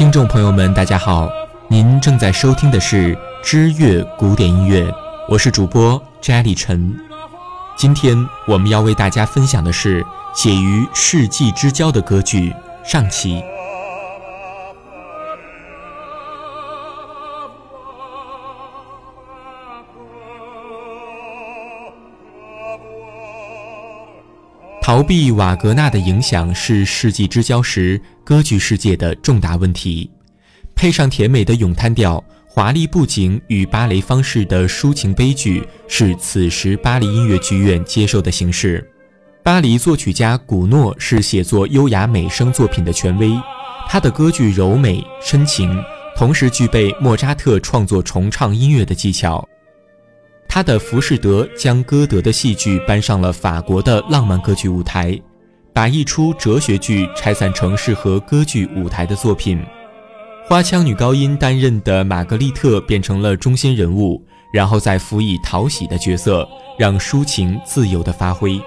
听众朋友们，大家好，您正在收听的是知乐古典音乐，我是主播张立晨。今天我们要为大家分享的是写于世纪之交的歌剧上期。逃避瓦格纳的影响是世纪之交时歌剧世界的重大问题。配上甜美的咏叹调、华丽布景与芭蕾方式的抒情悲剧，是此时巴黎音乐剧院接受的形式。巴黎作曲家古诺是写作优雅美声作品的权威，他的歌剧柔美深情，同时具备莫扎特创作重唱音乐的技巧。他的《浮士德》将歌德的戏剧搬上了法国的浪漫歌剧舞台，把一出哲学剧拆散成适合歌剧舞台的作品。花腔女高音担任的玛格丽特变成了中心人物，然后再辅以讨喜的角色，让抒情自由的发挥。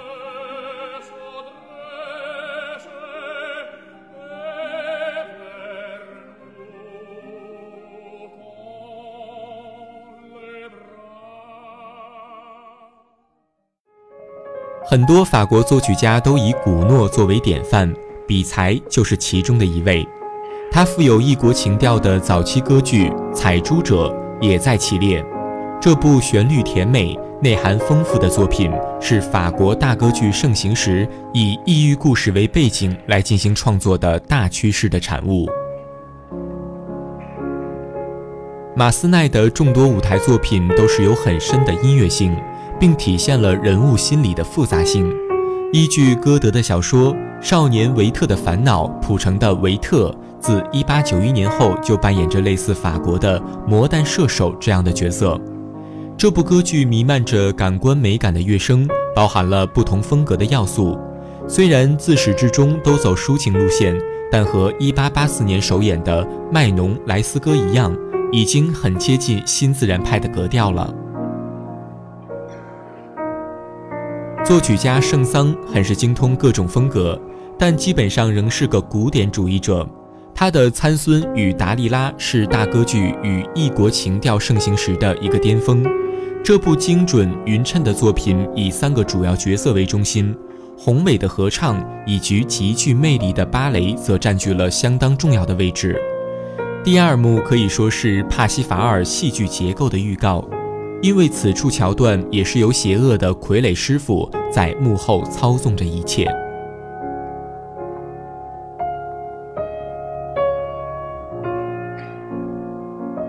很多法国作曲家都以古诺作为典范，比才就是其中的一位。他富有异国情调的早期歌剧《采珠者》也在其列。这部旋律甜美、内涵丰富的作品，是法国大歌剧盛行时以异域故事为背景来进行创作的大趋势的产物。马斯奈的众多舞台作品都是有很深的音乐性。并体现了人物心理的复杂性。依据歌德的小说《少年维特的烦恼》谱成的维特，自1891年后就扮演着类似法国的魔弹射手这样的角色。这部歌剧弥漫着感官美感的乐声，包含了不同风格的要素。虽然自始至终都走抒情路线，但和1884年首演的《麦农莱斯歌》一样，已经很接近新自然派的格调了。作曲家圣桑很是精通各种风格，但基本上仍是个古典主义者。他的《参孙与达利拉》是大歌剧与异国情调盛行时的一个巅峰。这部精准匀称的作品以三个主要角色为中心，宏伟的合唱以及极具魅力的芭蕾则占据了相当重要的位置。第二幕可以说是帕西法尔戏剧结构的预告。因为此处桥段也是由邪恶的傀儡师傅在幕后操纵着一切。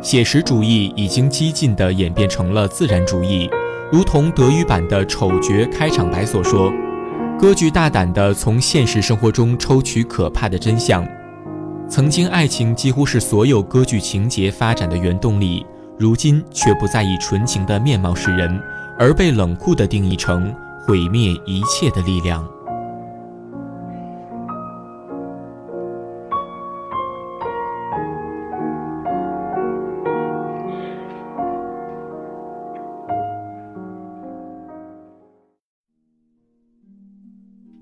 写实主义已经激进的演变成了自然主义，如同德语版的丑角开场白所说：“歌剧大胆地从现实生活中抽取可怕的真相。曾经，爱情几乎是所有歌剧情节发展的原动力。”如今却不再以纯情的面貌示人，而被冷酷的定义成毁灭一切的力量。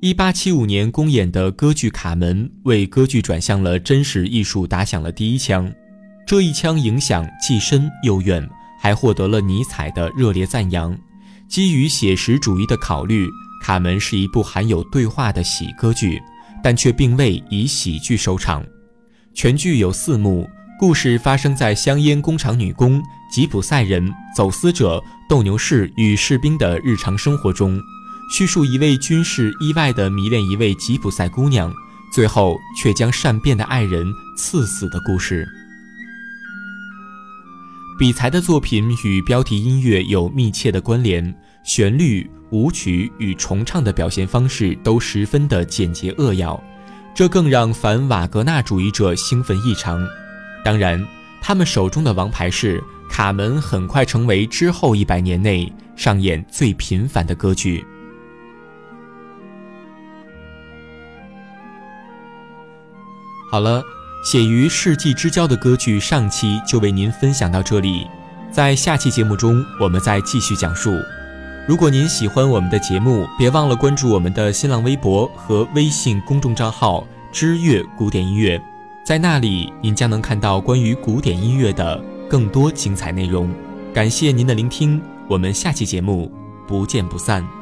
一八七五年公演的歌剧《卡门》为歌剧转向了真实艺术打响了第一枪。这一枪影响既深又远，还获得了尼采的热烈赞扬。基于写实主义的考虑，《卡门》是一部含有对话的喜歌剧，但却并未以喜剧收场。全剧有四幕，故事发生在香烟工厂女工、吉普赛人、走私者、斗牛士与士兵的日常生活中，叙述一位军士意外地迷恋一位吉普赛姑娘，最后却将善变的爱人刺死的故事。比才的作品与标题音乐有密切的关联，旋律、舞曲与重唱的表现方式都十分的简洁扼要，这更让反瓦格纳主义者兴奋异常。当然，他们手中的王牌是《卡门》，很快成为之后一百年内上演最频繁的歌剧。好了。写于世纪之交的歌剧上期就为您分享到这里，在下期节目中我们再继续讲述。如果您喜欢我们的节目，别忘了关注我们的新浪微博和微信公众账号“知乐古典音乐”。在那里，您将能看到关于古典音乐的更多精彩内容。感谢您的聆听，我们下期节目不见不散。